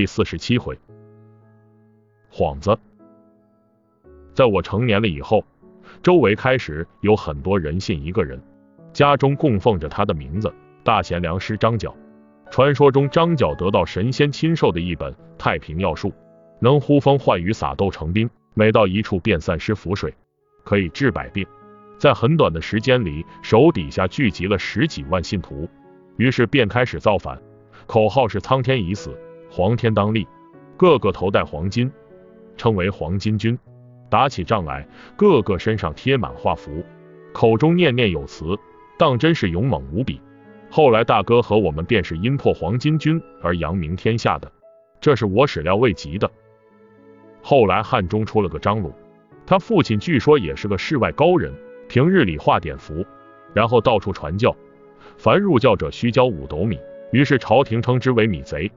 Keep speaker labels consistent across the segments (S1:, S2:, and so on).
S1: 第四十七回，幌子。在我成年了以后，周围开始有很多人信一个人，家中供奉着他的名字——大贤良师张角。传说中，张角得到神仙亲授的一本太平要术，能呼风唤雨、撒豆成兵，每到一处便散失符水，可以治百病。在很短的时间里，手底下聚集了十几万信徒，于是便开始造反，口号是“苍天已死，黄天当立”，个个头戴黄金，称为黄巾军。打起仗来，个个身上贴满画符，口中念念有词，当真是勇猛无比。后来大哥和我们便是因破黄巾军而扬名天下的，这是我始料未及的。后来汉中出了个张鲁，他父亲据说也是个世外高人，平日里画点符，然后到处传教，凡入教者需交五斗米，于是朝廷称之为米贼。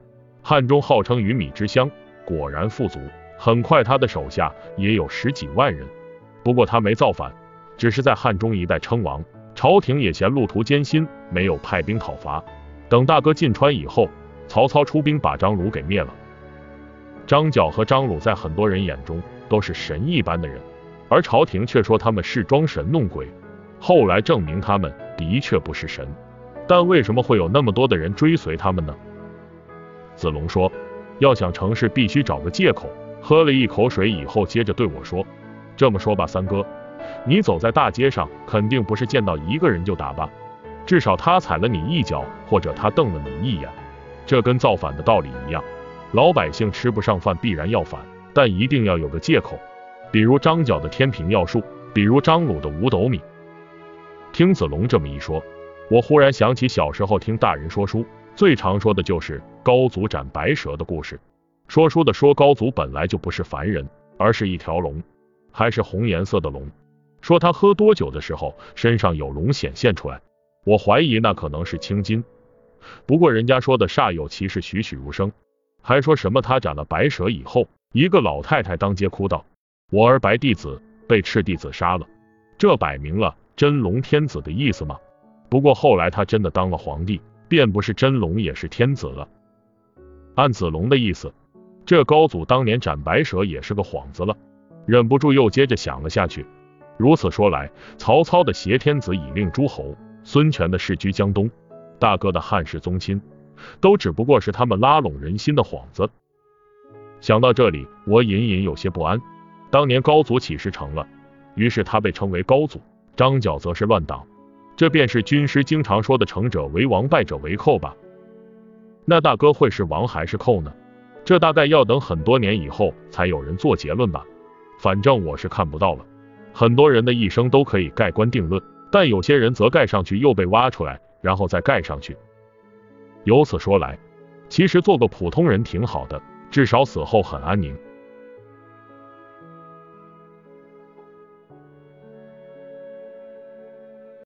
S1: 汉中号称鱼米之乡，果然富足。很快他的手下也有十几万人，不过他没造反，只是在汉中一带称王。朝廷也嫌路途艰辛，没有派兵讨伐。等大哥进川以后，曹操出兵把张鲁给灭了。张角和张鲁在很多人眼中都是神一般的人，而朝廷却说他们是装神弄鬼。后来证明他们的确不是神，但为什么会有那么多的人追随他们呢？子龙说，要想成事，必须找个借口。喝了一口水以后，接着对我说：“这么说吧，三哥。”你走在大街上，肯定不是见到一个人就打吧？至少他踩了你一脚，或者他瞪了你一眼。这跟造反的道理一样，老百姓吃不上饭，必然要反，但一定要有个借口，比如张角的天平要术，比如张鲁的五斗米。听子龙这么一说，我忽然想起小时候听大人说书，最常说的就是高祖斩白蛇的故事。说书的说高祖本来就不是凡人，而是一条龙，还是红颜色的龙。说他喝多酒的时候，身上有龙显现出来，我怀疑那可能是青筋。不过人家说的煞有其事，栩栩如生，还说什么他斩了白蛇以后，一个老太太当街哭道：“我儿白弟子被赤帝子杀了。”这摆明了真龙天子的意思嘛。不过后来他真的当了皇帝，便不是真龙也是天子了。按子龙的意思，这高祖当年斩白蛇也是个幌子了。忍不住又接着想了下去。如此说来，曹操的挟天子以令诸侯，孙权的世居江东，大哥的汉室宗亲，都只不过是他们拉拢人心的幌子。想到这里，我隐隐有些不安。当年高祖起事成了？于是他被称为高祖，张角则是乱党，这便是军师经常说的“成者为王，败者为寇”吧？那大哥会是王还是寇呢？这大概要等很多年以后才有人做结论吧。反正我是看不到了。很多人的一生都可以盖棺定论，但有些人则盖上去又被挖出来，然后再盖上去。由此说来，其实做个普通人挺好的，至少死后很安宁。